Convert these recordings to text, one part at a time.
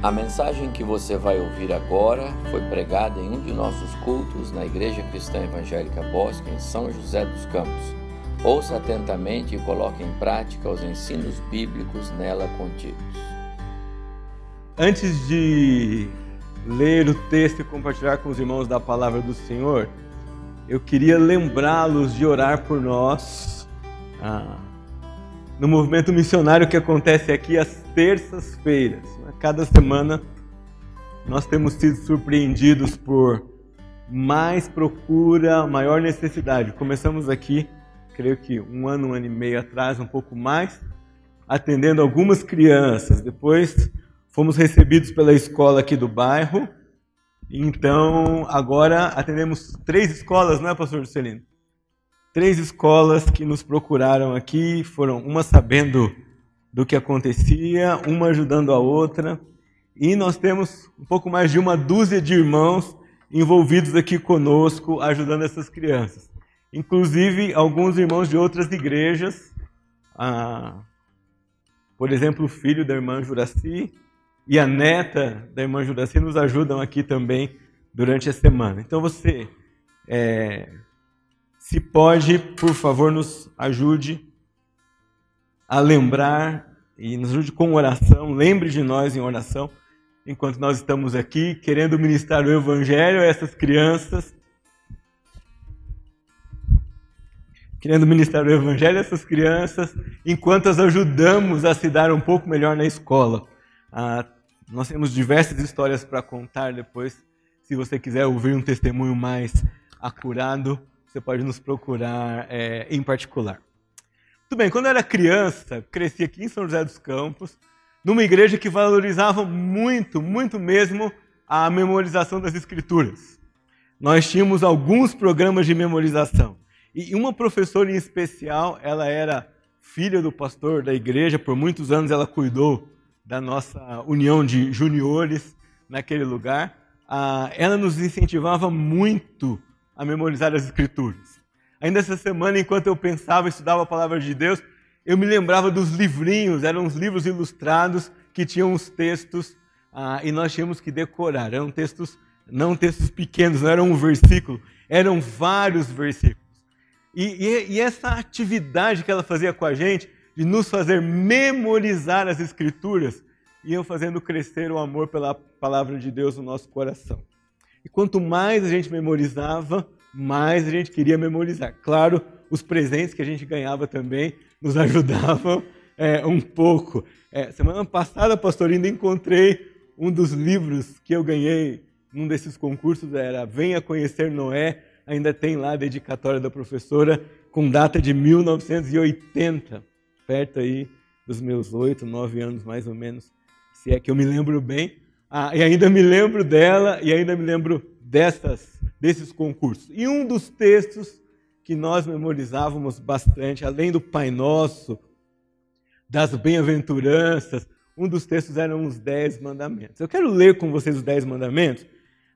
A mensagem que você vai ouvir agora foi pregada em um de nossos cultos na Igreja Cristã Evangélica Bosque, em São José dos Campos. Ouça atentamente e coloque em prática os ensinos bíblicos nela contidos. Antes de ler o texto e compartilhar com os irmãos da palavra do Senhor, eu queria lembrá-los de orar por nós ah, no movimento missionário que acontece aqui às terças-feiras cada semana nós temos sido surpreendidos por mais procura, maior necessidade. Começamos aqui, creio que um ano, um ano e meio atrás, um pouco mais, atendendo algumas crianças. Depois fomos recebidos pela escola aqui do bairro. Então, agora atendemos três escolas, não é, pastor Juscelino? Três escolas que nos procuraram aqui, foram uma sabendo do que acontecia, uma ajudando a outra. E nós temos um pouco mais de uma dúzia de irmãos envolvidos aqui conosco, ajudando essas crianças. Inclusive, alguns irmãos de outras igrejas, ah, por exemplo, o filho da irmã Juraci e a neta da irmã Juraci nos ajudam aqui também durante a semana. Então, você, é, se pode, por favor, nos ajude a lembrar e nos ajude com oração, lembre de nós em oração, enquanto nós estamos aqui querendo ministrar o Evangelho a essas crianças. Querendo ministrar o Evangelho a essas crianças, enquanto as ajudamos a se dar um pouco melhor na escola. Ah, nós temos diversas histórias para contar depois. Se você quiser ouvir um testemunho mais acurado, você pode nos procurar é, em particular. Tudo bem, quando eu era criança, cresci aqui em São José dos Campos, numa igreja que valorizava muito, muito mesmo a memorização das escrituras. Nós tínhamos alguns programas de memorização. E uma professora em especial, ela era filha do pastor da igreja, por muitos anos ela cuidou da nossa união de juniores naquele lugar. Ah, ela nos incentivava muito a memorizar as escrituras. Ainda essa semana, enquanto eu pensava e estudava a palavra de Deus, eu me lembrava dos livrinhos, eram uns livros ilustrados que tinham os textos ah, e nós tínhamos que decorar. Eram textos, não textos pequenos, não eram um versículo, eram vários versículos. E, e, e essa atividade que ela fazia com a gente, de nos fazer memorizar as Escrituras, iam fazendo crescer o amor pela palavra de Deus no nosso coração. E quanto mais a gente memorizava, mais a gente queria memorizar. Claro, os presentes que a gente ganhava também nos ajudavam é, um pouco. É, semana passada, pastor, ainda encontrei um dos livros que eu ganhei num desses concursos, era Venha Conhecer Noé, ainda tem lá a dedicatória da professora, com data de 1980, perto aí dos meus oito, nove anos mais ou menos, se é que eu me lembro bem. Ah, e ainda me lembro dela, e ainda me lembro dessas desses concursos. E um dos textos que nós memorizávamos bastante, além do Pai Nosso, das bem-aventuranças, um dos textos eram os Dez Mandamentos. Eu quero ler com vocês os Dez Mandamentos,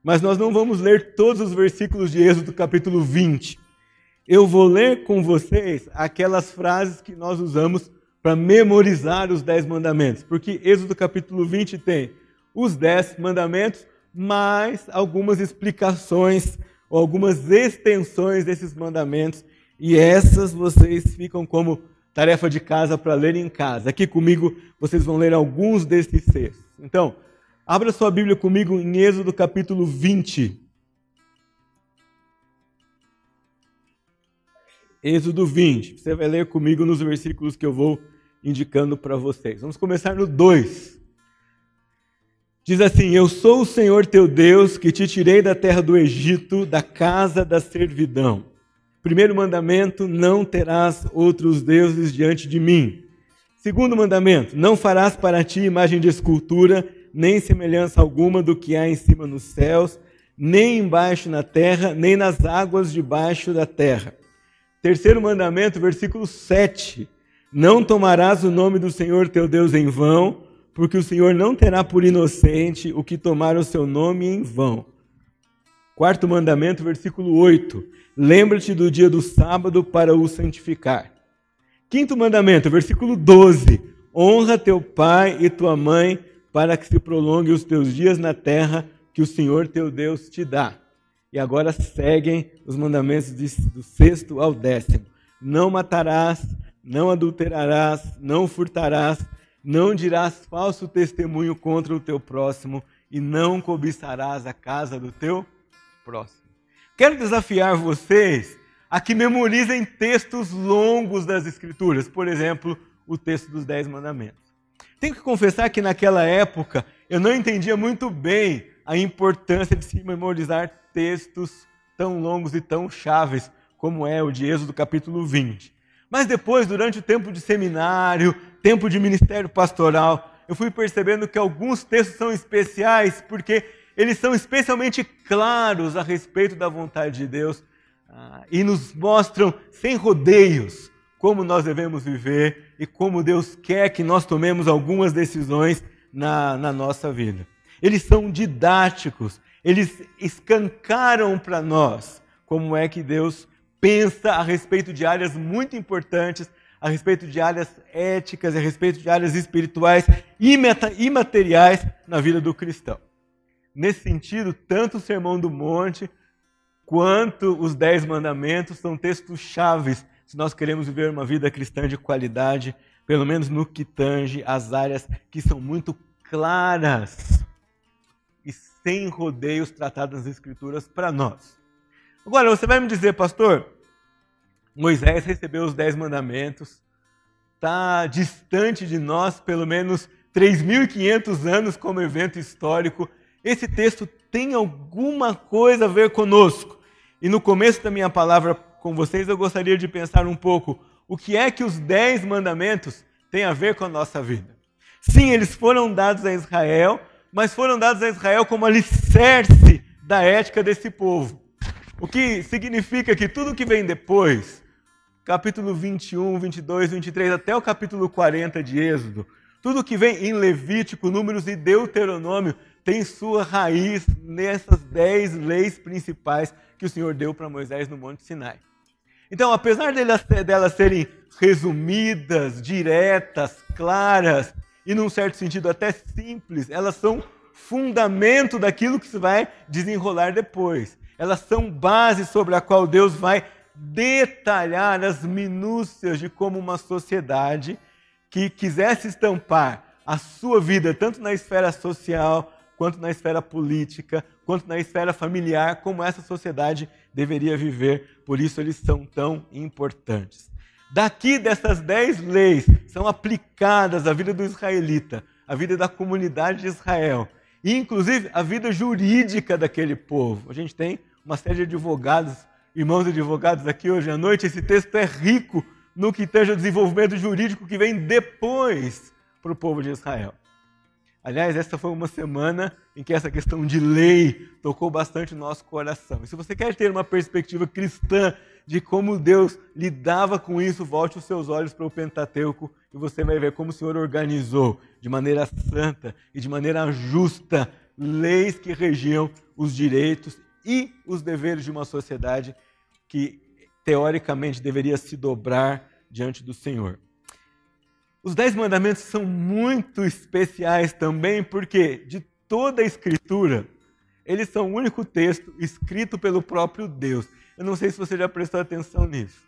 mas nós não vamos ler todos os versículos de Êxodo capítulo 20. Eu vou ler com vocês aquelas frases que nós usamos para memorizar os Dez Mandamentos, porque Êxodo capítulo 20 tem os Dez Mandamentos, mais algumas explicações ou algumas extensões desses mandamentos, e essas vocês ficam como tarefa de casa para ler em casa. Aqui comigo vocês vão ler alguns desses textos. Então, abra sua Bíblia comigo em Êxodo capítulo 20. Êxodo 20. Você vai ler comigo nos versículos que eu vou indicando para vocês. Vamos começar no 2. Diz assim: Eu sou o Senhor teu Deus que te tirei da terra do Egito, da casa da servidão. Primeiro mandamento: não terás outros deuses diante de mim. Segundo mandamento: não farás para ti imagem de escultura, nem semelhança alguma do que há em cima nos céus, nem embaixo na terra, nem nas águas debaixo da terra. Terceiro mandamento, versículo 7: Não tomarás o nome do Senhor teu Deus em vão porque o Senhor não terá por inocente o que tomar o seu nome em vão. Quarto mandamento, versículo 8. Lembra-te do dia do sábado para o santificar. Quinto mandamento, versículo 12. Honra teu pai e tua mãe, para que se prolongue os teus dias na terra que o Senhor teu Deus te dá. E agora seguem os mandamentos do sexto ao décimo. Não matarás, não adulterarás, não furtarás, não dirás falso testemunho contra o teu próximo e não cobiçarás a casa do teu próximo. Quero desafiar vocês a que memorizem textos longos das Escrituras, por exemplo, o texto dos Dez Mandamentos. Tenho que confessar que naquela época eu não entendia muito bem a importância de se memorizar textos tão longos e tão chaves como é o de Êxodo capítulo 20. Mas depois, durante o tempo de seminário, tempo de ministério pastoral, eu fui percebendo que alguns textos são especiais porque eles são especialmente claros a respeito da vontade de Deus ah, e nos mostram sem rodeios como nós devemos viver e como Deus quer que nós tomemos algumas decisões na, na nossa vida. Eles são didáticos, eles escancaram para nós como é que Deus pensa a respeito de áreas muito importantes, a respeito de áreas éticas, a respeito de áreas espirituais e imateriais na vida do cristão. Nesse sentido, tanto o Sermão do Monte quanto os Dez Mandamentos são textos chaves se nós queremos viver uma vida cristã de qualidade, pelo menos no que tange as áreas que são muito claras e sem rodeios tratadas nas Escrituras para nós. Agora, você vai me dizer, pastor, Moisés recebeu os Dez Mandamentos, está distante de nós pelo menos 3.500 anos como evento histórico. Esse texto tem alguma coisa a ver conosco. E no começo da minha palavra com vocês, eu gostaria de pensar um pouco o que é que os dez mandamentos têm a ver com a nossa vida. Sim, eles foram dados a Israel, mas foram dados a Israel como alicerce da ética desse povo. O que significa que tudo que vem depois, capítulo 21, 22, 23, até o capítulo 40 de Êxodo, tudo que vem em Levítico, Números e Deuteronômio tem sua raiz nessas dez leis principais que o Senhor deu para Moisés no Monte Sinai. Então, apesar delas, delas serem resumidas, diretas, claras e, num certo sentido, até simples, elas são fundamento daquilo que se vai desenrolar depois. Elas são base sobre a qual Deus vai detalhar as minúcias de como uma sociedade que quisesse estampar a sua vida, tanto na esfera social, quanto na esfera política, quanto na esfera familiar, como essa sociedade deveria viver. Por isso eles são tão importantes. Daqui dessas dez leis são aplicadas à vida do israelita, à vida da comunidade de Israel, e inclusive à vida jurídica daquele povo. A gente tem uma série de advogados, irmãos advogados aqui hoje à noite. Esse texto é rico no que tange o desenvolvimento jurídico que vem depois para o povo de Israel. Aliás, essa foi uma semana em que essa questão de lei tocou bastante o nosso coração. E se você quer ter uma perspectiva cristã de como Deus lidava com isso, volte os seus olhos para o Pentateuco e você vai ver como o Senhor organizou de maneira santa e de maneira justa leis que regiam os direitos e os deveres de uma sociedade que teoricamente deveria se dobrar diante do Senhor. Os Dez Mandamentos são muito especiais também, porque de toda a Escritura, eles são o único texto escrito pelo próprio Deus. Eu não sei se você já prestou atenção nisso.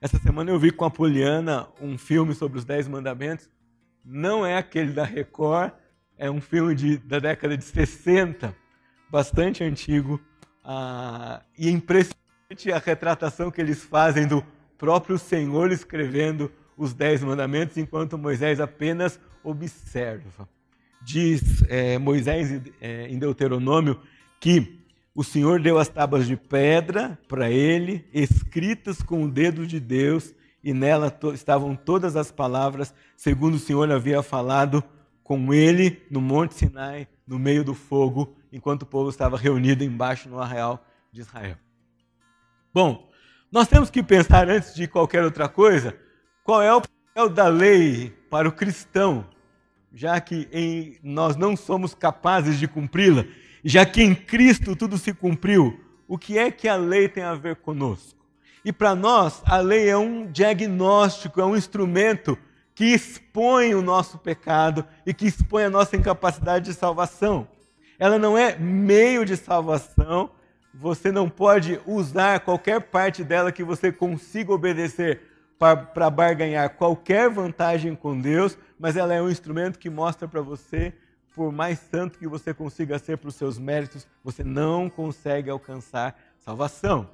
Essa semana eu vi com a Poliana um filme sobre os Dez Mandamentos. Não é aquele da Record, é um filme de, da década de 60, bastante antigo, ah, e é impressionante a retratação que eles fazem do próprio Senhor escrevendo os dez mandamentos, enquanto Moisés apenas observa. Diz é, Moisés é, em Deuteronômio que o Senhor deu as tábuas de pedra para ele, escritas com o dedo de Deus, e nela to estavam todas as palavras, segundo o Senhor havia falado com ele no Monte Sinai, no meio do fogo, enquanto o povo estava reunido embaixo no arraial de Israel. Bom, nós temos que pensar antes de qualquer outra coisa, qual é o papel da lei para o cristão, já que em, nós não somos capazes de cumpri-la, já que em Cristo tudo se cumpriu, o que é que a lei tem a ver conosco? E para nós, a lei é um diagnóstico, é um instrumento que expõe o nosso pecado e que expõe a nossa incapacidade de salvação. Ela não é meio de salvação, você não pode usar qualquer parte dela que você consiga obedecer para barganhar qualquer vantagem com Deus, mas ela é um instrumento que mostra para você, por mais santo que você consiga ser para os seus méritos, você não consegue alcançar salvação.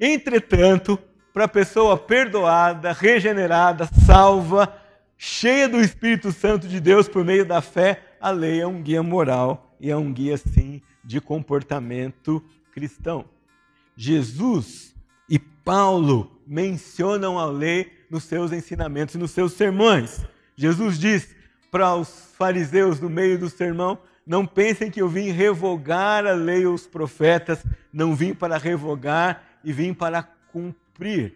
Entretanto, para a pessoa perdoada, regenerada, salva, cheia do Espírito Santo de Deus por meio da fé, a lei é um guia moral e é um guia, sim, de comportamento cristão. Jesus e Paulo mencionam a lei nos seus ensinamentos e nos seus sermões. Jesus diz para os fariseus no meio do sermão: Não pensem que eu vim revogar a lei ou os profetas, não vim para revogar e vim para cumprir.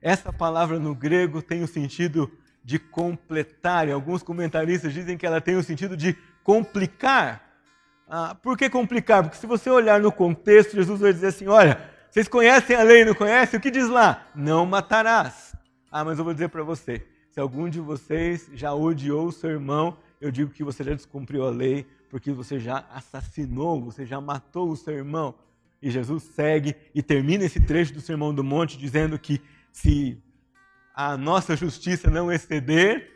Essa palavra no grego tem o sentido de completar, e alguns comentaristas dizem que ela tem o sentido de complicar ah, por que complicar? Porque se você olhar no contexto, Jesus vai dizer assim: olha, vocês conhecem a lei, não conhecem? O que diz lá? Não matarás. Ah, mas eu vou dizer para você: se algum de vocês já odiou o seu irmão, eu digo que você já descumpriu a lei, porque você já assassinou, você já matou o seu irmão. E Jesus segue e termina esse trecho do Sermão do Monte dizendo que se a nossa justiça não exceder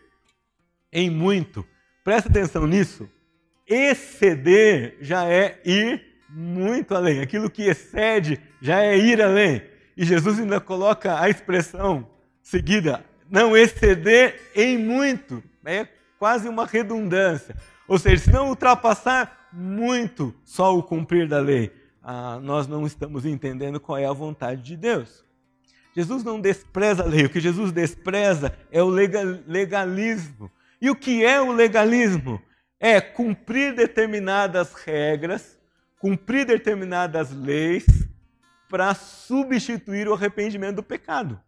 em muito, presta atenção nisso, exceder já é ir muito além. Aquilo que excede já é ir além. E Jesus ainda coloca a expressão seguida, não exceder em muito. É quase uma redundância. Ou seja, se não ultrapassar muito só o cumprir da lei, ah, nós não estamos entendendo qual é a vontade de Deus. Jesus não despreza a lei, o que Jesus despreza é o legalismo. E o que é o legalismo? É cumprir determinadas regras, cumprir determinadas leis para substituir o arrependimento do pecado.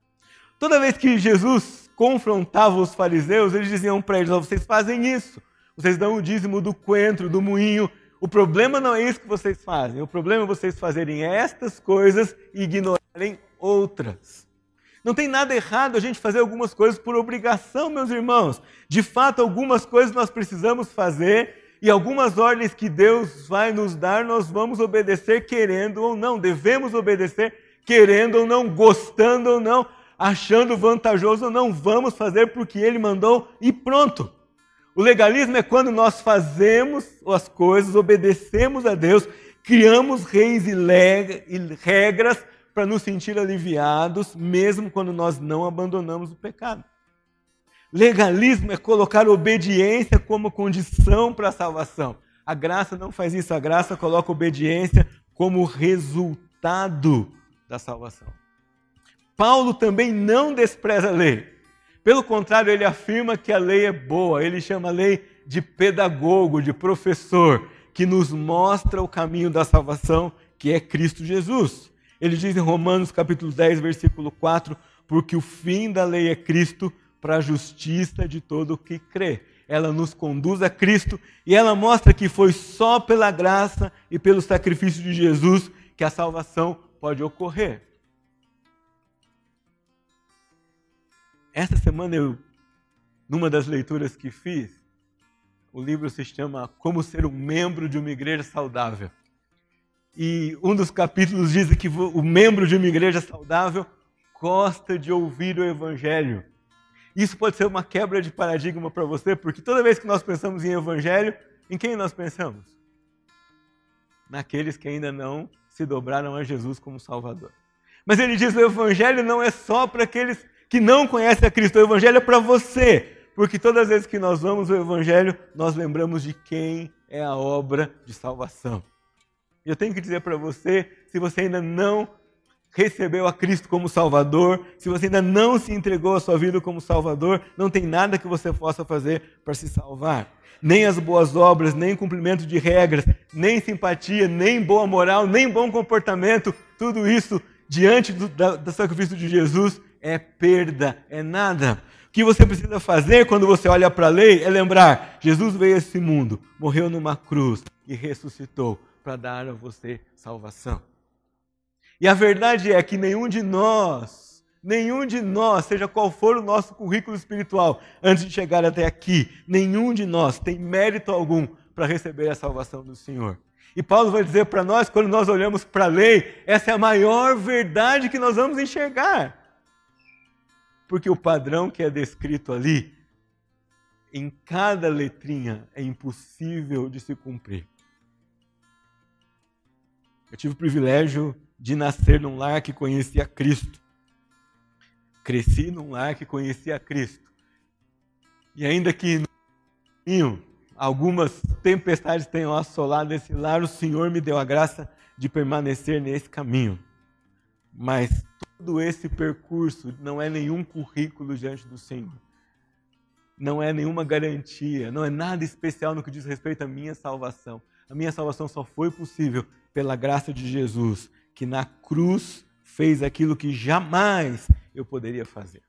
Toda vez que Jesus confrontava os fariseus, eles diziam para eles: vocês fazem isso, vocês dão o dízimo do coentro, do moinho. O problema não é isso que vocês fazem, o problema é vocês fazerem estas coisas e ignorarem outras. Não tem nada errado a gente fazer algumas coisas por obrigação, meus irmãos. De fato, algumas coisas nós precisamos fazer e algumas ordens que Deus vai nos dar, nós vamos obedecer querendo ou não. Devemos obedecer querendo ou não, gostando ou não, achando vantajoso ou não. Vamos fazer porque Ele mandou e pronto. O legalismo é quando nós fazemos as coisas, obedecemos a Deus, criamos reis e regras para nos sentir aliviados, mesmo quando nós não abandonamos o pecado. Legalismo é colocar obediência como condição para a salvação. A graça não faz isso, a graça coloca obediência como resultado da salvação. Paulo também não despreza a lei. Pelo contrário, ele afirma que a lei é boa, ele chama a lei de pedagogo, de professor, que nos mostra o caminho da salvação, que é Cristo Jesus. Ele diz em Romanos capítulo 10, versículo 4, porque o fim da lei é Cristo para a justiça de todo o que crê. Ela nos conduz a Cristo e ela mostra que foi só pela graça e pelo sacrifício de Jesus que a salvação pode ocorrer. Esta semana eu, numa das leituras que fiz, o livro se chama Como Ser um Membro de uma Igreja Saudável. E um dos capítulos diz que o membro de uma igreja saudável gosta de ouvir o evangelho. Isso pode ser uma quebra de paradigma para você, porque toda vez que nós pensamos em evangelho, em quem nós pensamos? Naqueles que ainda não se dobraram a Jesus como Salvador. Mas ele diz: o evangelho não é só para aqueles que não conhecem a Cristo, o evangelho é para você. Porque todas as vezes que nós vamos ao evangelho, nós lembramos de quem é a obra de salvação. Eu tenho que dizer para você, se você ainda não recebeu a Cristo como Salvador, se você ainda não se entregou a sua vida como Salvador, não tem nada que você possa fazer para se salvar. Nem as boas obras, nem cumprimento de regras, nem simpatia, nem boa moral, nem bom comportamento, tudo isso diante do, da, do sacrifício de Jesus é perda, é nada. O que você precisa fazer quando você olha para a lei é lembrar: Jesus veio a esse mundo, morreu numa cruz e ressuscitou para dar a você salvação. E a verdade é que nenhum de nós Nenhum de nós, seja qual for o nosso currículo espiritual, antes de chegar até aqui, nenhum de nós tem mérito algum para receber a salvação do Senhor. E Paulo vai dizer para nós, quando nós olhamos para a lei, essa é a maior verdade que nós vamos enxergar. Porque o padrão que é descrito ali, em cada letrinha, é impossível de se cumprir. Eu tive o privilégio de nascer num lar que conhecia Cristo. Cresci num lar que conhecia Cristo. E ainda que no algumas tempestades tenham assolado esse lar, o Senhor me deu a graça de permanecer nesse caminho. Mas todo esse percurso não é nenhum currículo diante do Senhor. Não é nenhuma garantia, não é nada especial no que diz respeito à minha salvação. A minha salvação só foi possível pela graça de Jesus, que na cruz fez aquilo que jamais eu poderia fazer.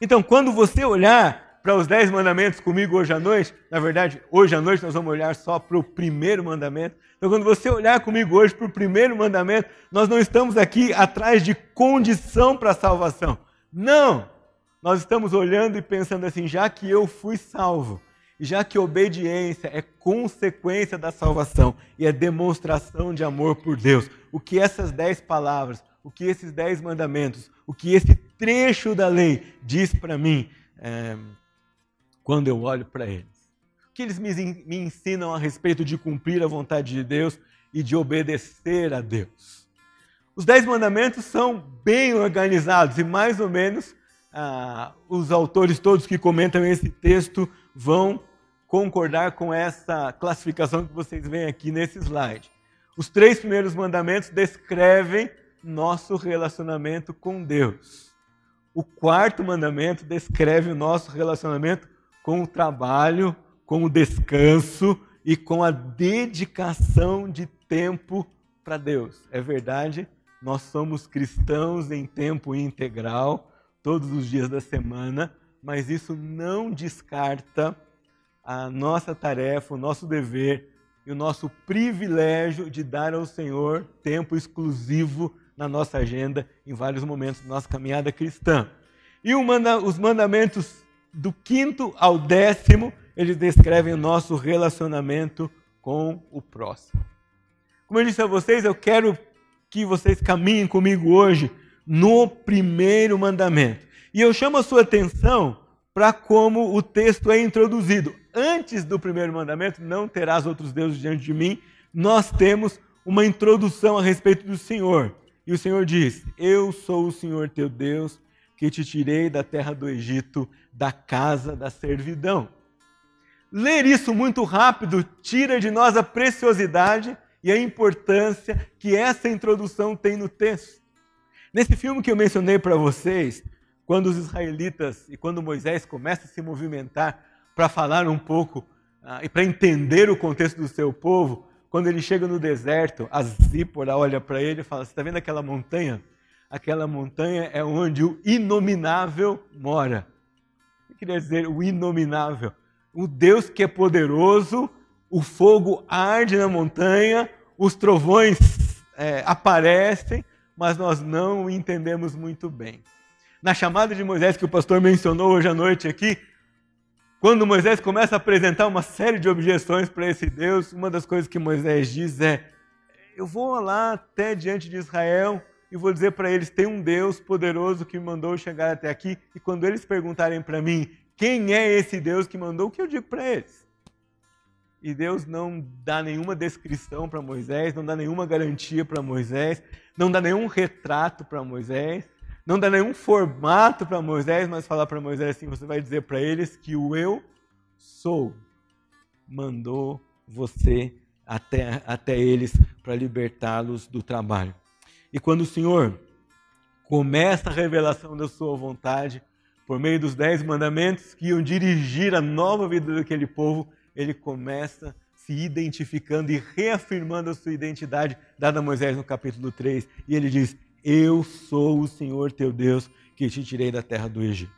Então, quando você olhar para os dez mandamentos comigo hoje à noite, na verdade, hoje à noite nós vamos olhar só para o primeiro mandamento. Então, quando você olhar comigo hoje para o primeiro mandamento, nós não estamos aqui atrás de condição para a salvação. Não! Nós estamos olhando e pensando assim, já que eu fui salvo, já que obediência é consequência da salvação e é demonstração de amor por Deus, o que essas dez palavras, o que esses dez mandamentos, o que esse trecho da lei diz para mim é, quando eu olho para eles? O que eles me, ensinam a respeito de cumprir a vontade de Deus e de obedecer a Deus? Os dez mandamentos são bem organizados e mais ou menos ah, os autores todos que comentam esse texto vão concordar com essa classificação que vocês veem aqui nesse slide. Os três primeiros mandamentos descrevem nosso relacionamento com Deus. O quarto mandamento descreve o nosso relacionamento com o trabalho, com o descanso e com a dedicação de tempo para Deus. É verdade, nós somos cristãos em tempo integral, todos os dias da semana, mas isso não descarta a nossa tarefa, o nosso dever e o nosso privilégio de dar ao Senhor tempo exclusivo na nossa agenda em vários momentos da nossa caminhada cristã. E os mandamentos do quinto ao décimo, eles descrevem o nosso relacionamento com o próximo. Como eu disse a vocês, eu quero que vocês caminhem comigo hoje no primeiro mandamento. E eu chamo a sua atenção para como o texto é introduzido. Antes do primeiro mandamento, não terás outros deuses diante de mim, nós temos uma introdução a respeito do Senhor. E o Senhor diz: Eu sou o Senhor teu Deus, que te tirei da terra do Egito, da casa da servidão. Ler isso muito rápido tira de nós a preciosidade e a importância que essa introdução tem no texto. Nesse filme que eu mencionei para vocês, quando os israelitas e quando Moisés começa a se movimentar para falar um pouco uh, e para entender o contexto do seu povo, quando ele chega no deserto, a Zípora olha para ele e fala: Você está vendo aquela montanha? Aquela montanha é onde o inominável mora. O que queria dizer o inominável? O Deus que é poderoso, o fogo arde na montanha, os trovões é, aparecem, mas nós não o entendemos muito bem na chamada de Moisés que o pastor mencionou hoje à noite aqui, quando Moisés começa a apresentar uma série de objeções para esse Deus, uma das coisas que Moisés diz é: Eu vou lá até diante de Israel e vou dizer para eles: tem um Deus poderoso que me mandou chegar até aqui, e quando eles perguntarem para mim quem é esse Deus que mandou, o que eu digo para eles? E Deus não dá nenhuma descrição para Moisés, não dá nenhuma garantia para Moisés, não dá nenhum retrato para Moisés não dá nenhum formato para Moisés, mas falar para Moisés assim: você vai dizer para eles que o eu sou mandou você até, até eles para libertá-los do trabalho. E quando o Senhor começa a revelação da sua vontade, por meio dos dez mandamentos que iam dirigir a nova vida daquele povo, ele começa se identificando e reafirmando a sua identidade dada a Moisés no capítulo 3. E ele diz: eu sou o Senhor teu Deus que te tirei da terra do Egito.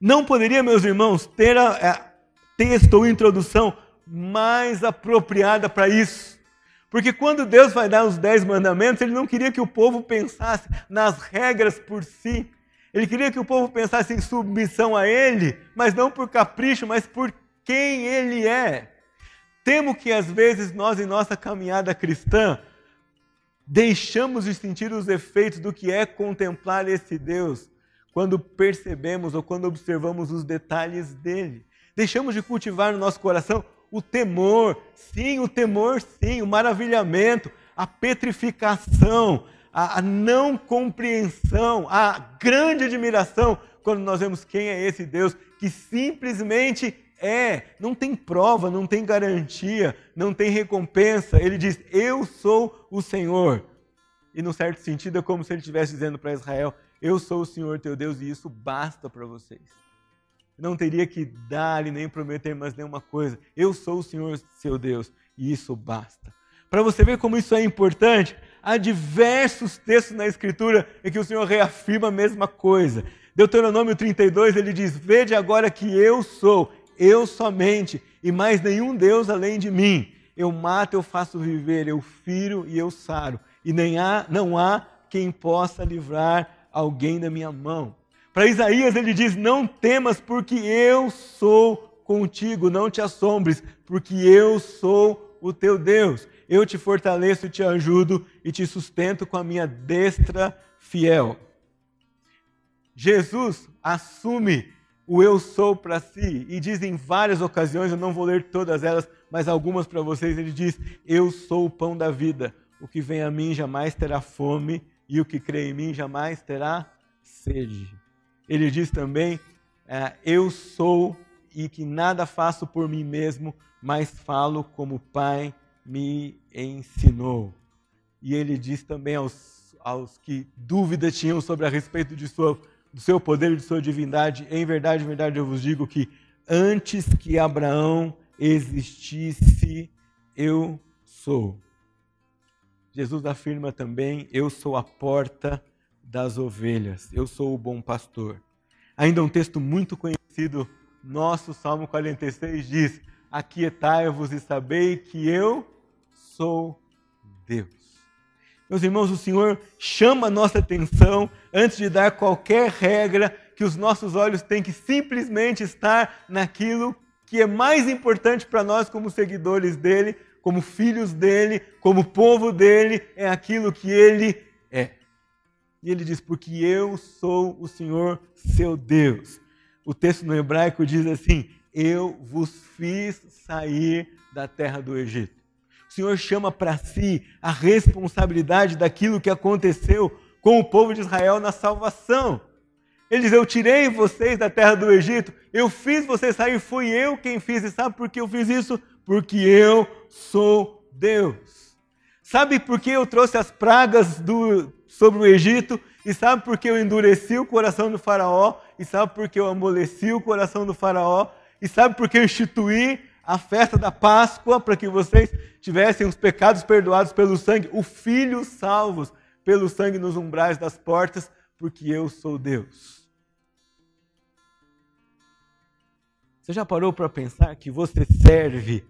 Não poderia, meus irmãos, ter a, a texto ou introdução mais apropriada para isso. Porque quando Deus vai dar os dez mandamentos, Ele não queria que o povo pensasse nas regras por si. Ele queria que o povo pensasse em submissão a ele, mas não por capricho, mas por quem ele é. Temo que às vezes nós, em nossa caminhada cristã, deixamos de sentir os efeitos do que é contemplar esse Deus quando percebemos ou quando observamos os detalhes dele. Deixamos de cultivar no nosso coração o temor, sim, o temor, sim, o maravilhamento, a petrificação, a, não compreensão, a grande admiração quando nós vemos quem é esse Deus que simplesmente é, não tem prova, não tem garantia, não tem recompensa. Ele diz: Eu sou o Senhor. E, num certo sentido, é como se ele estivesse dizendo para Israel: Eu sou o Senhor teu Deus e isso basta para vocês. Não teria que dar e nem prometer mais nenhuma coisa. Eu sou o Senhor seu Deus e isso basta. Para você ver como isso é importante, há diversos textos na Escritura em que o Senhor reafirma a mesma coisa. Deuteronômio 32, ele diz: Vede agora que eu sou, eu somente, e mais nenhum Deus além de mim. Eu mato, eu faço viver, eu firo e eu saro. E nem há, não há quem possa livrar alguém da minha mão. Para Isaías ele diz: Não temas, porque eu sou contigo, não te assombres, porque eu sou o teu Deus eu te fortaleço, te ajudo e te sustento com a minha destra fiel. Jesus assume o eu sou para si e diz em várias ocasiões, eu não vou ler todas elas, mas algumas para vocês, ele diz: Eu sou o pão da vida. O que vem a mim jamais terá fome e o que crê em mim jamais terá sede. Ele diz também: é, Eu sou e que nada faço por mim mesmo, mas falo como Pai me ensinou. E ele diz também aos, aos que dúvida tinham sobre a respeito de sua, do seu poder e de sua divindade: em verdade, em verdade, eu vos digo que antes que Abraão existisse, eu sou. Jesus afirma também: Eu sou a porta das ovelhas, eu sou o bom pastor. Ainda um texto muito conhecido, nosso Salmo 46 diz: Aquietai-vos e sabei que eu sou Deus. Meus irmãos, o Senhor chama a nossa atenção antes de dar qualquer regra que os nossos olhos têm que simplesmente estar naquilo que é mais importante para nós como seguidores dele, como filhos dele, como povo dele, é aquilo que ele é. E ele diz: Porque eu sou o Senhor seu Deus. O texto no hebraico diz assim: Eu vos fiz sair da terra do Egito. Senhor chama para si a responsabilidade daquilo que aconteceu com o povo de Israel na salvação. Ele diz: Eu tirei vocês da terra do Egito, eu fiz vocês sair, fui eu quem fiz. E sabe por que eu fiz isso? Porque eu sou Deus. Sabe por que eu trouxe as pragas do, sobre o Egito? E sabe por que eu endureci o coração do Faraó? E sabe por que eu amoleci o coração do Faraó? E sabe por que eu instituí a festa da Páscoa para que vocês tivessem os pecados perdoados pelo sangue, o Filho salvos pelo sangue nos umbrais das portas, porque eu sou Deus. Você já parou para pensar que você serve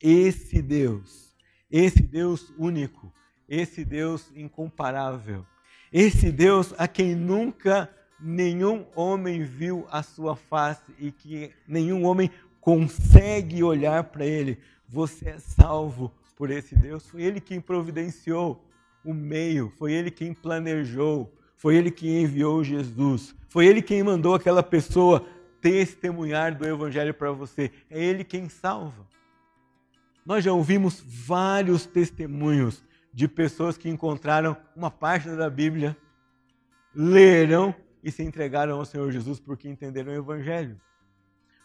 esse Deus, esse Deus único, esse Deus incomparável, esse Deus a quem nunca nenhum homem viu a sua face e que nenhum homem consegue olhar para Ele, você é salvo por esse Deus. Foi Ele quem providenciou o meio, foi Ele quem planejou, foi Ele quem enviou Jesus, foi Ele quem mandou aquela pessoa testemunhar do Evangelho para você. É Ele quem salva. Nós já ouvimos vários testemunhos de pessoas que encontraram uma página da Bíblia, leram e se entregaram ao Senhor Jesus porque entenderam o Evangelho.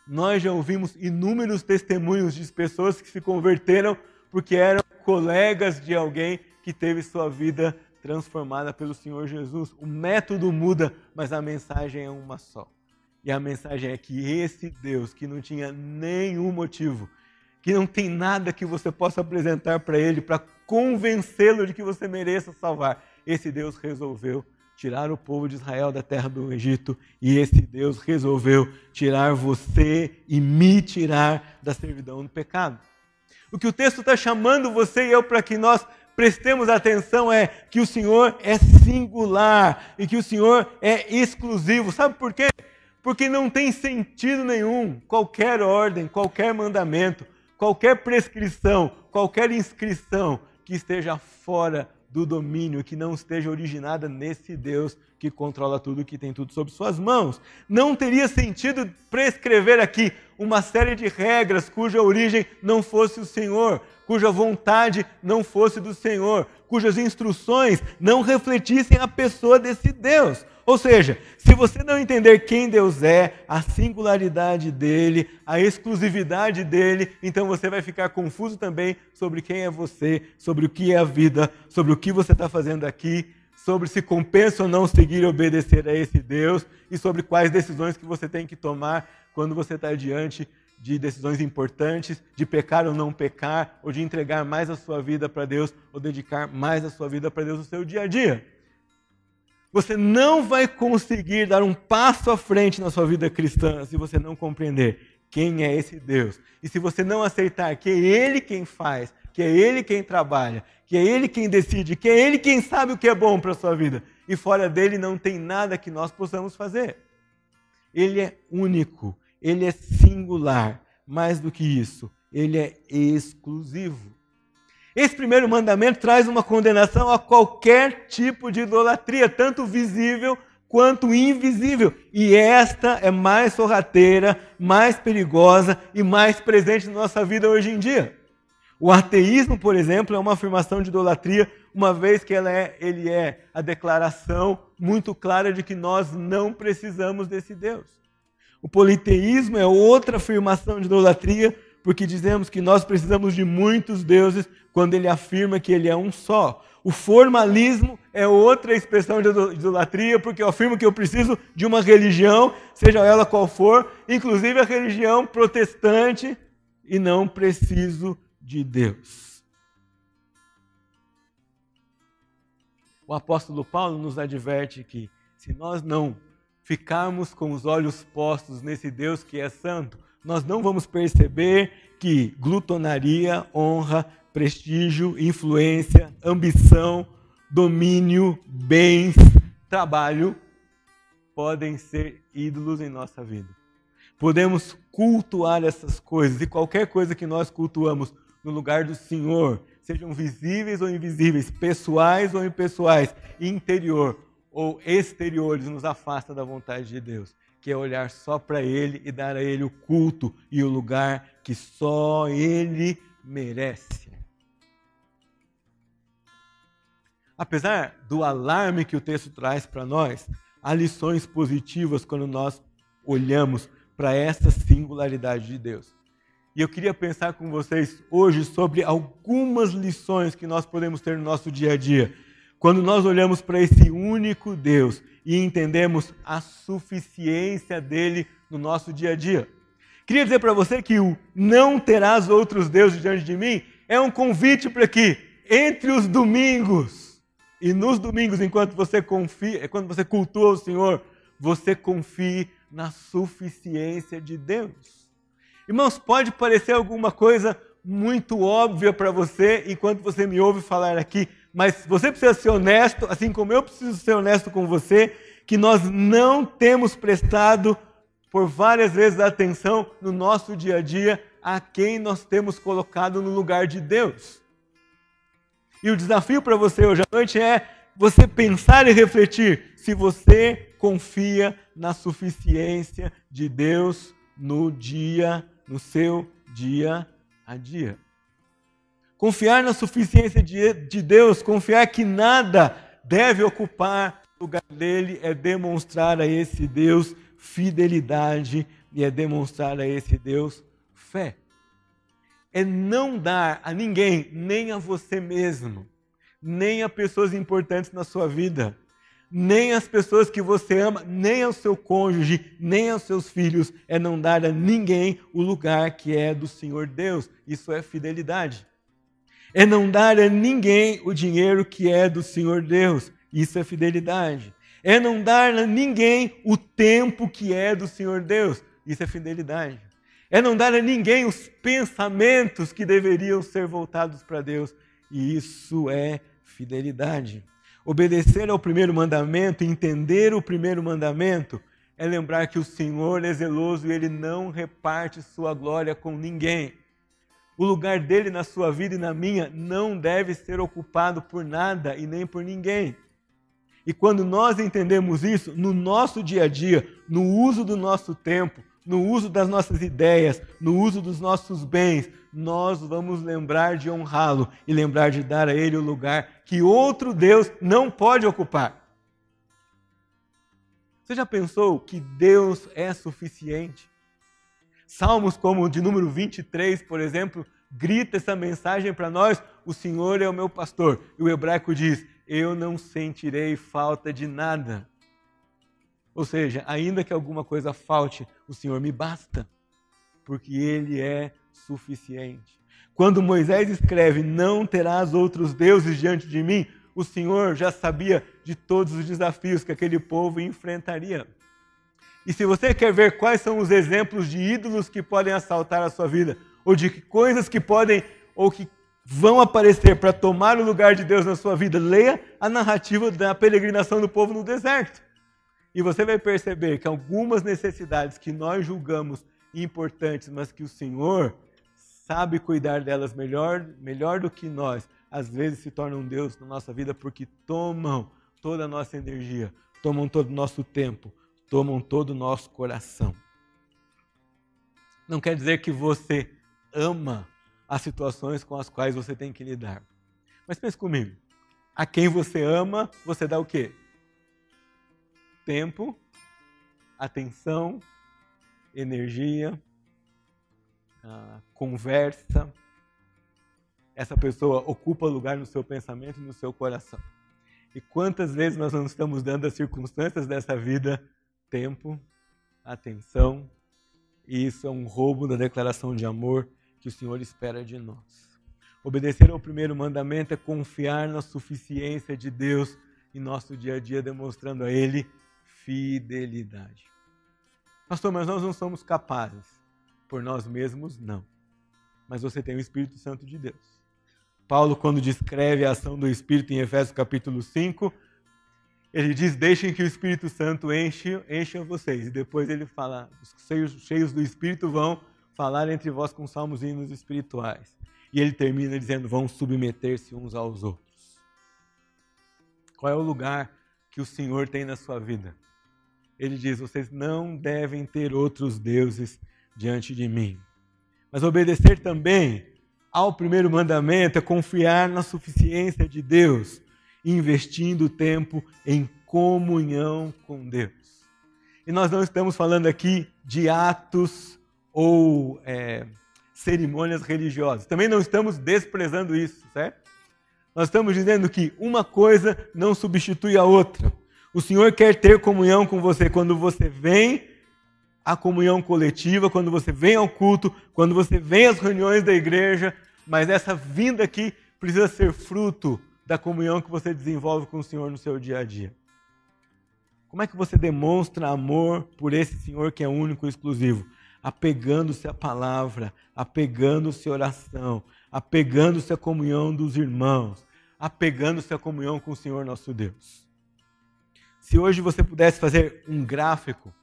Nós já ouvimos inúmeros testemunhos de pessoas que se converteram porque eram colegas de alguém que teve sua vida transformada pelo Senhor Jesus. O método muda, mas a mensagem é uma só. E a mensagem é que esse Deus, que não tinha nenhum motivo, que não tem nada que você possa apresentar para ele para convencê-lo de que você mereça salvar, esse Deus resolveu tirar o povo de Israel da terra do Egito e esse Deus resolveu tirar você e me tirar da servidão do pecado. O que o texto está chamando você e eu para que nós prestemos atenção é que o Senhor é singular e que o Senhor é exclusivo. Sabe por quê? Porque não tem sentido nenhum qualquer ordem, qualquer mandamento, qualquer prescrição, qualquer inscrição que esteja fora do domínio, que não esteja originada nesse Deus que controla tudo, que tem tudo sob suas mãos. Não teria sentido prescrever aqui uma série de regras cuja origem não fosse o Senhor, cuja vontade não fosse do Senhor, cujas instruções não refletissem a pessoa desse Deus. Ou seja, se você não entender quem Deus é, a singularidade dele, a exclusividade dele, então você vai ficar confuso também sobre quem é você, sobre o que é a vida, sobre o que você está fazendo aqui, sobre se compensa ou não seguir e obedecer a esse Deus e sobre quais decisões que você tem que tomar quando você está diante de decisões importantes, de pecar ou não pecar, ou de entregar mais a sua vida para Deus, ou dedicar mais a sua vida para Deus no seu dia a dia. Você não vai conseguir dar um passo à frente na sua vida cristã se você não compreender quem é esse Deus. E se você não aceitar que é Ele quem faz, que é Ele quem trabalha, que é Ele quem decide, que é Ele quem sabe o que é bom para a sua vida. E fora dele não tem nada que nós possamos fazer. Ele é único, ele é singular. Mais do que isso, ele é exclusivo. Esse primeiro mandamento traz uma condenação a qualquer tipo de idolatria, tanto visível quanto invisível. E esta é mais sorrateira, mais perigosa e mais presente na nossa vida hoje em dia. O ateísmo, por exemplo, é uma afirmação de idolatria, uma vez que é, ele é a declaração muito clara de que nós não precisamos desse Deus. O politeísmo é outra afirmação de idolatria, porque dizemos que nós precisamos de muitos deuses quando ele afirma que ele é um só. O formalismo é outra expressão de idolatria, porque eu afirmo que eu preciso de uma religião, seja ela qual for, inclusive a religião protestante, e não preciso de Deus. O apóstolo Paulo nos adverte que se nós não ficarmos com os olhos postos nesse Deus que é santo, nós não vamos perceber que glutonaria, honra, prestígio, influência, ambição, domínio, bens, trabalho podem ser ídolos em nossa vida. Podemos cultuar essas coisas e qualquer coisa que nós cultuamos no lugar do Senhor, sejam visíveis ou invisíveis, pessoais ou impessoais, interior ou exteriores, nos afasta da vontade de Deus que é olhar só para Ele e dar a Ele o culto e o lugar que só Ele merece. Apesar do alarme que o texto traz para nós, há lições positivas quando nós olhamos para essa singularidade de Deus. E eu queria pensar com vocês hoje sobre algumas lições que nós podemos ter no nosso dia a dia, quando nós olhamos para esse único Deus e entendemos a suficiência dele no nosso dia a dia. Queria dizer para você que o não terás outros deuses diante de mim é um convite para que entre os domingos e nos domingos, enquanto você confia, quando você cultua o Senhor, você confie na suficiência de Deus. Irmãos, pode parecer alguma coisa muito óbvia para você enquanto você me ouve falar aqui, mas você precisa ser honesto, assim como eu preciso ser honesto com você, que nós não temos prestado por várias vezes atenção no nosso dia a dia a quem nós temos colocado no lugar de Deus. E o desafio para você hoje à noite é você pensar e refletir se você confia na suficiência de Deus no dia, no seu dia a dia. Confiar na suficiência de, de Deus, confiar que nada deve ocupar o lugar dele, é demonstrar a esse Deus fidelidade e é demonstrar a esse Deus fé. É não dar a ninguém, nem a você mesmo, nem a pessoas importantes na sua vida, nem as pessoas que você ama, nem ao seu cônjuge, nem aos seus filhos, é não dar a ninguém o lugar que é do Senhor Deus. Isso é fidelidade é não dar a ninguém o dinheiro que é do Senhor Deus. Isso é fidelidade. É não dar a ninguém o tempo que é do Senhor Deus. Isso é fidelidade. É não dar a ninguém os pensamentos que deveriam ser voltados para Deus. e isso é fidelidade. Obedecer ao primeiro mandamento, entender o primeiro mandamento, é lembrar que o Senhor é zeloso e ele não reparte sua glória com ninguém. O lugar dele na sua vida e na minha não deve ser ocupado por nada e nem por ninguém. E quando nós entendemos isso, no nosso dia a dia, no uso do nosso tempo, no uso das nossas ideias, no uso dos nossos bens, nós vamos lembrar de honrá-lo e lembrar de dar a ele o lugar que outro Deus não pode ocupar. Você já pensou que Deus é suficiente? Salmos como o de número 23, por exemplo, grita essa mensagem para nós: o Senhor é o meu pastor. E o hebraico diz: eu não sentirei falta de nada. Ou seja, ainda que alguma coisa falte, o Senhor me basta, porque Ele é suficiente. Quando Moisés escreve: Não terás outros deuses diante de mim, o Senhor já sabia de todos os desafios que aquele povo enfrentaria. E se você quer ver quais são os exemplos de ídolos que podem assaltar a sua vida, ou de coisas que podem ou que vão aparecer para tomar o lugar de Deus na sua vida, leia a narrativa da peregrinação do povo no deserto. E você vai perceber que algumas necessidades que nós julgamos importantes, mas que o Senhor sabe cuidar delas melhor, melhor do que nós, às vezes se tornam Deus na nossa vida porque tomam toda a nossa energia, tomam todo o nosso tempo, tomam todo o nosso coração. Não quer dizer que você ama as situações com as quais você tem que lidar. Mas pense comigo. A quem você ama, você dá o quê? tempo, atenção, energia, conversa. Essa pessoa ocupa lugar no seu pensamento e no seu coração. E quantas vezes nós não estamos dando às circunstâncias dessa vida tempo, atenção, e isso é um roubo da declaração de amor que o Senhor espera de nós. Obedecer ao primeiro mandamento é confiar na suficiência de Deus em nosso dia a dia, demonstrando a Ele fidelidade. Pastor, mas nós não somos capazes. Por nós mesmos, não. Mas você tem o Espírito Santo de Deus. Paulo, quando descreve a ação do Espírito em Efésios capítulo 5, ele diz: Deixem que o Espírito Santo enche, encha vocês. E depois ele fala: Os cheios, cheios do Espírito vão falar entre vós com salmos e hinos espirituais. E ele termina dizendo: Vão submeter-se uns aos outros. Qual é o lugar que o Senhor tem na sua vida? ele diz: vocês não devem ter outros deuses diante de mim. Mas obedecer também ao primeiro mandamento é confiar na suficiência de Deus, investindo tempo em comunhão com Deus. E nós não estamos falando aqui de atos ou é, cerimônias religiosas. Também não estamos desprezando isso, certo? Nós estamos dizendo que uma coisa não substitui a outra. O Senhor quer ter comunhão com você quando você vem à comunhão coletiva, quando você vem ao culto, quando você vem às reuniões da igreja, mas essa vinda aqui precisa ser fruto da comunhão que você desenvolve com o Senhor no seu dia a dia. Como é que você demonstra amor por esse Senhor que é único e exclusivo? Apegando-se à palavra, apegando-se à oração, apegando-se à comunhão dos irmãos, apegando-se à comunhão com o Senhor nosso Deus. Se hoje você pudesse fazer um gráfico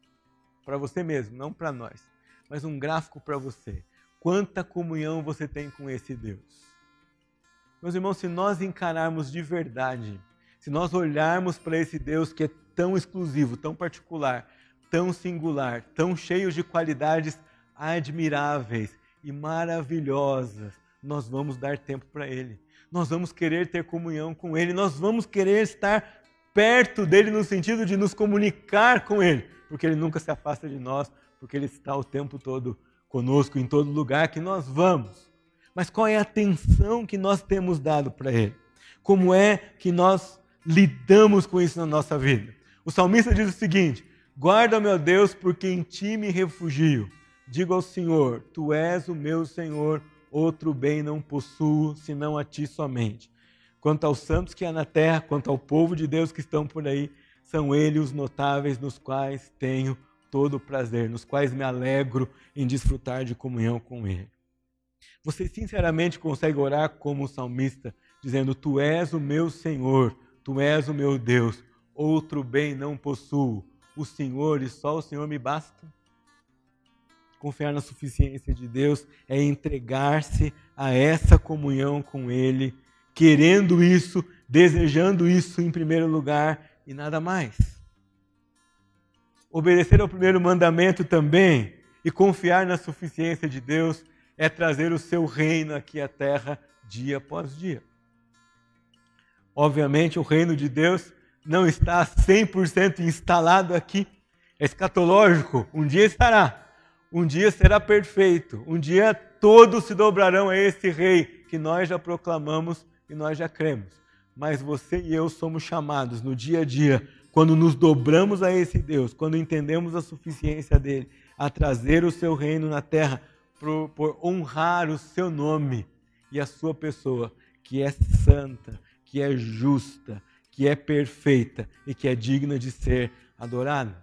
para você mesmo, não para nós, mas um gráfico para você, quanta comunhão você tem com esse Deus? Meus irmãos, se nós encararmos de verdade, se nós olharmos para esse Deus que é tão exclusivo, tão particular, tão singular, tão cheio de qualidades admiráveis e maravilhosas, nós vamos dar tempo para Ele. Nós vamos querer ter comunhão com Ele, nós vamos querer estar perto dele no sentido de nos comunicar com ele, porque ele nunca se afasta de nós, porque ele está o tempo todo conosco em todo lugar que nós vamos. Mas qual é a atenção que nós temos dado para ele? Como é que nós lidamos com isso na nossa vida? O salmista diz o seguinte: Guarda, meu Deus, porque em ti me refugio. Digo ao Senhor: Tu és o meu Senhor, outro bem não possuo, senão a ti somente. Quanto aos santos que há na terra, quanto ao povo de Deus que estão por aí, são eles os notáveis nos quais tenho todo o prazer, nos quais me alegro em desfrutar de comunhão com Ele. Você sinceramente consegue orar como o salmista, dizendo: Tu és o meu Senhor, tu és o meu Deus, outro bem não possuo, o Senhor e só o Senhor me basta? Confiar na suficiência de Deus é entregar-se a essa comunhão com Ele, querendo isso, desejando isso em primeiro lugar e nada mais. Obedecer ao primeiro mandamento também e confiar na suficiência de Deus é trazer o seu reino aqui à terra dia após dia. Obviamente, o reino de Deus não está 100% instalado aqui. É escatológico, um dia estará. Um dia será perfeito. Um dia todos se dobrarão a esse rei que nós já proclamamos e nós já cremos. Mas você e eu somos chamados no dia a dia, quando nos dobramos a esse Deus, quando entendemos a suficiência dele, a trazer o seu reino na terra por, por honrar o seu nome e a sua pessoa, que é santa, que é justa, que é perfeita e que é digna de ser adorada.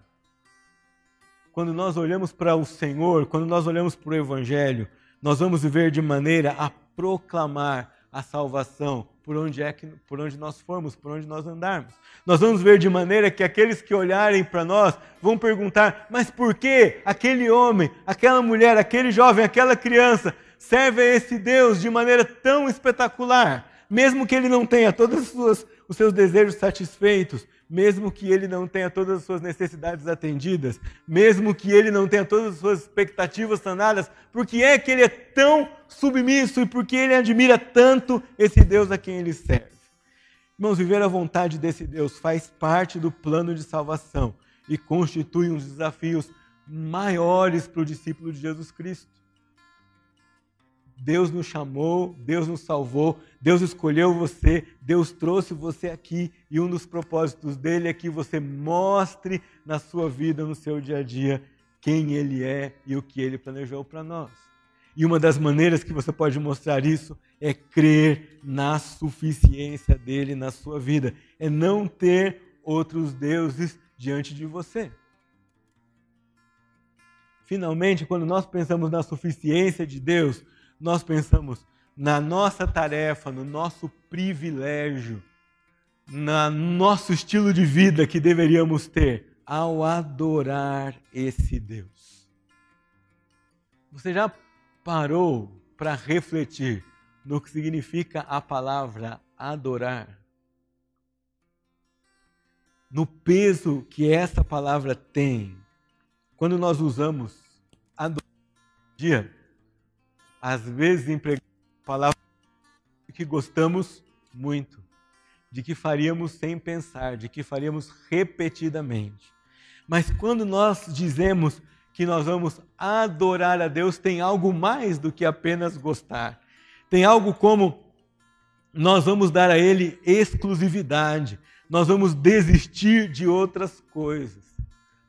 Quando nós olhamos para o Senhor, quando nós olhamos para o Evangelho, nós vamos viver de maneira a proclamar a salvação por onde é que por onde nós formos, por onde nós andarmos. Nós vamos ver de maneira que aqueles que olharem para nós vão perguntar: "Mas por que aquele homem, aquela mulher, aquele jovem, aquela criança serve a esse Deus de maneira tão espetacular, mesmo que ele não tenha todos os seus desejos satisfeitos, mesmo que ele não tenha todas as suas necessidades atendidas, mesmo que ele não tenha todas as suas expectativas sanadas, porque é que ele é tão submisso e porque ele admira tanto esse Deus a quem ele serve. Irmãos, viver a vontade desse Deus faz parte do plano de salvação e constitui uns desafios maiores para o discípulo de Jesus Cristo. Deus nos chamou, Deus nos salvou, Deus escolheu você, Deus trouxe você aqui e um dos propósitos dele é que você mostre na sua vida, no seu dia a dia, quem ele é e o que ele planejou para nós. E uma das maneiras que você pode mostrar isso é crer na suficiência dele na sua vida, é não ter outros deuses diante de você. Finalmente, quando nós pensamos na suficiência de Deus, nós pensamos na nossa tarefa, no nosso privilégio, no nosso estilo de vida que deveríamos ter ao adorar esse Deus. Você já parou para refletir no que significa a palavra adorar? No peso que essa palavra tem quando nós usamos adorar dia às vezes empregamos palavras que gostamos muito, de que faríamos sem pensar, de que faríamos repetidamente. Mas quando nós dizemos que nós vamos adorar a Deus, tem algo mais do que apenas gostar. Tem algo como nós vamos dar a Ele exclusividade, nós vamos desistir de outras coisas,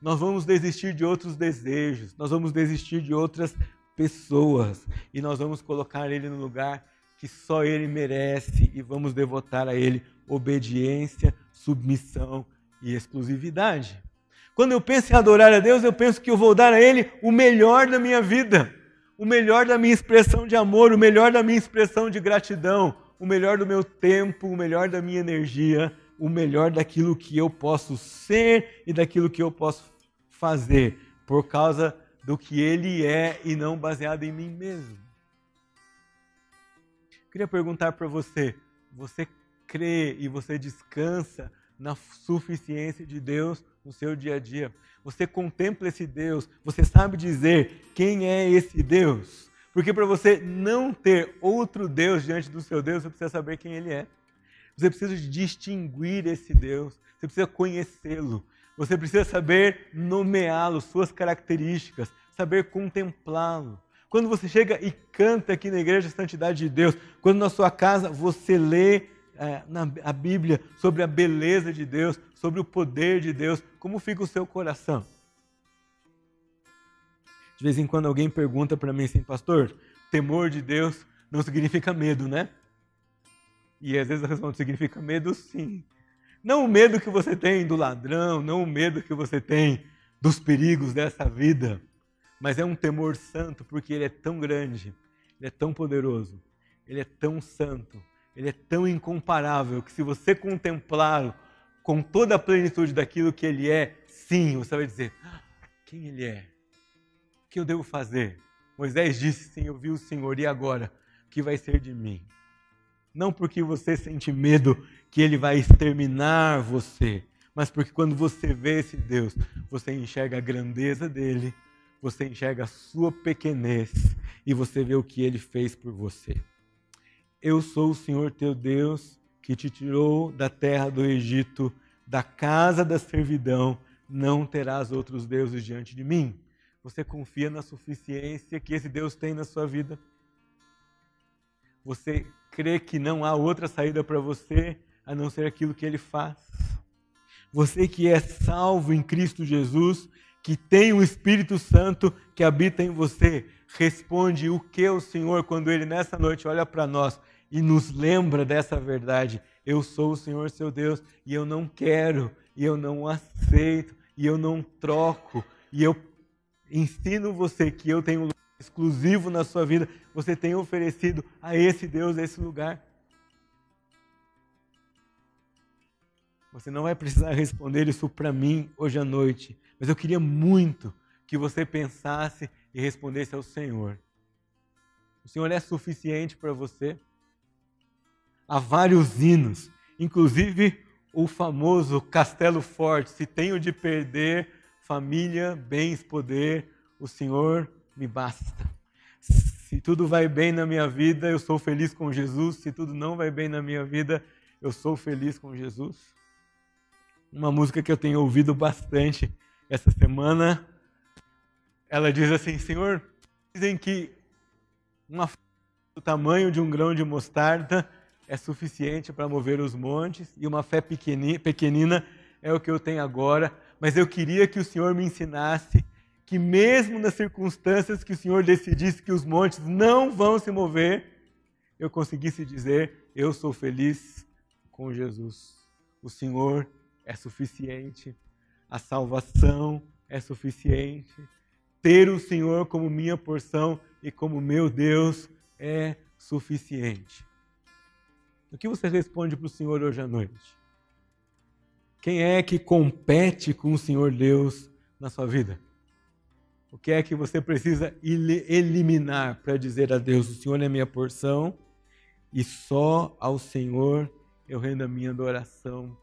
nós vamos desistir de outros desejos, nós vamos desistir de outras pessoas e nós vamos colocar ele no lugar que só ele merece e vamos devotar a ele obediência, submissão e exclusividade. Quando eu penso em adorar a Deus, eu penso que eu vou dar a ele o melhor da minha vida, o melhor da minha expressão de amor, o melhor da minha expressão de gratidão, o melhor do meu tempo, o melhor da minha energia, o melhor daquilo que eu posso ser e daquilo que eu posso fazer, por causa do que ele é e não baseado em mim mesmo. Queria perguntar para você: você crê e você descansa na suficiência de Deus no seu dia a dia? Você contempla esse Deus? Você sabe dizer quem é esse Deus? Porque para você não ter outro Deus diante do seu Deus, você precisa saber quem ele é. Você precisa distinguir esse Deus, você precisa conhecê-lo, você precisa saber nomeá-lo, suas características, saber contemplá-lo. Quando você chega e canta aqui na igreja a santidade de Deus, quando na sua casa você lê é, na, a Bíblia sobre a beleza de Deus, sobre o poder de Deus, como fica o seu coração? De vez em quando alguém pergunta para mim assim, pastor, temor de Deus não significa medo, né? E às vezes eu respondo, significa medo sim. Não o medo que você tem do ladrão, não o medo que você tem dos perigos dessa vida, mas é um temor santo porque ele é tão grande Ele é tão poderoso, ele é tão santo, ele é tão incomparável que se você contemplá-lo com toda a plenitude daquilo que ele é, sim, você vai dizer: ah, quem ele é? O que eu devo fazer? Moisés disse: sim, eu vi o Senhor, e agora? O que vai ser de mim? Não porque você sente medo que ele vai exterminar você, mas porque quando você vê esse Deus, você enxerga a grandeza dele, você enxerga a sua pequenez e você vê o que ele fez por você. Eu sou o Senhor teu Deus que te tirou da terra do Egito, da casa da servidão, não terás outros deuses diante de mim. Você confia na suficiência que esse Deus tem na sua vida? Você crê que não há outra saída para você a não ser aquilo que ele faz? Você que é salvo em Cristo Jesus, que tem o Espírito Santo que habita em você, responde o que o Senhor quando ele nessa noite olha para nós e nos lembra dessa verdade. Eu sou o Senhor seu Deus e eu não quero, e eu não aceito, e eu não troco, e eu ensino você que eu tenho exclusivo na sua vida, você tem oferecido a esse Deus esse lugar. Você não vai precisar responder isso para mim hoje à noite, mas eu queria muito que você pensasse e respondesse ao Senhor. O Senhor é suficiente para você? Há vários hinos, inclusive o famoso Castelo Forte: se tenho de perder família, bens, poder, o Senhor me basta. Se tudo vai bem na minha vida, eu sou feliz com Jesus. Se tudo não vai bem na minha vida, eu sou feliz com Jesus uma música que eu tenho ouvido bastante essa semana. Ela diz assim: Senhor, dizem que uma do tamanho de um grão de mostarda é suficiente para mover os montes, e uma fé pequenina é o que eu tenho agora, mas eu queria que o Senhor me ensinasse que, mesmo nas circunstâncias que o Senhor decidisse que os montes não vão se mover, eu conseguisse dizer: Eu sou feliz com Jesus. O Senhor é suficiente, a salvação é suficiente, ter o Senhor como minha porção e como meu Deus é suficiente. O que você responde para o Senhor hoje à noite? Quem é que compete com o Senhor Deus na sua vida? O que é que você precisa eliminar para dizer a Deus: O Senhor é minha porção e só ao Senhor eu rendo a minha adoração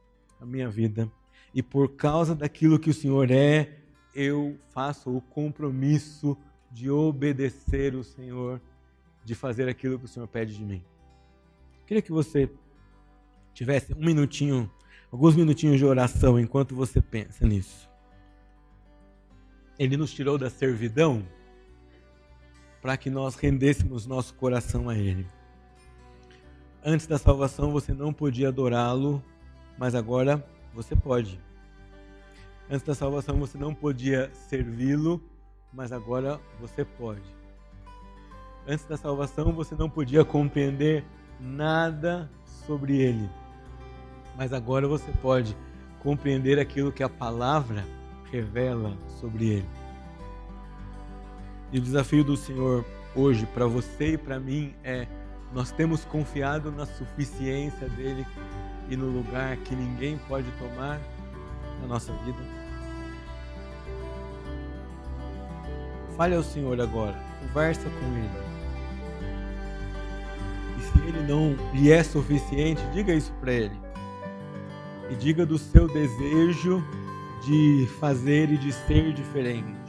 a minha vida. E por causa daquilo que o Senhor é, eu faço o compromisso de obedecer o Senhor, de fazer aquilo que o Senhor pede de mim. Queria que você tivesse um minutinho, alguns minutinhos de oração enquanto você pensa nisso. Ele nos tirou da servidão para que nós rendêssemos nosso coração a Ele. Antes da salvação você não podia adorá-lo mas agora você pode. Antes da salvação você não podia servi-lo, mas agora você pode. Antes da salvação você não podia compreender nada sobre ele, mas agora você pode compreender aquilo que a palavra revela sobre ele. E o desafio do Senhor hoje para você e para mim é: nós temos confiado na suficiência dele e no lugar que ninguém pode tomar na nossa vida? Fale ao Senhor agora, conversa com Ele. E se Ele não lhe é suficiente, diga isso para Ele. E diga do seu desejo de fazer e de ser diferente.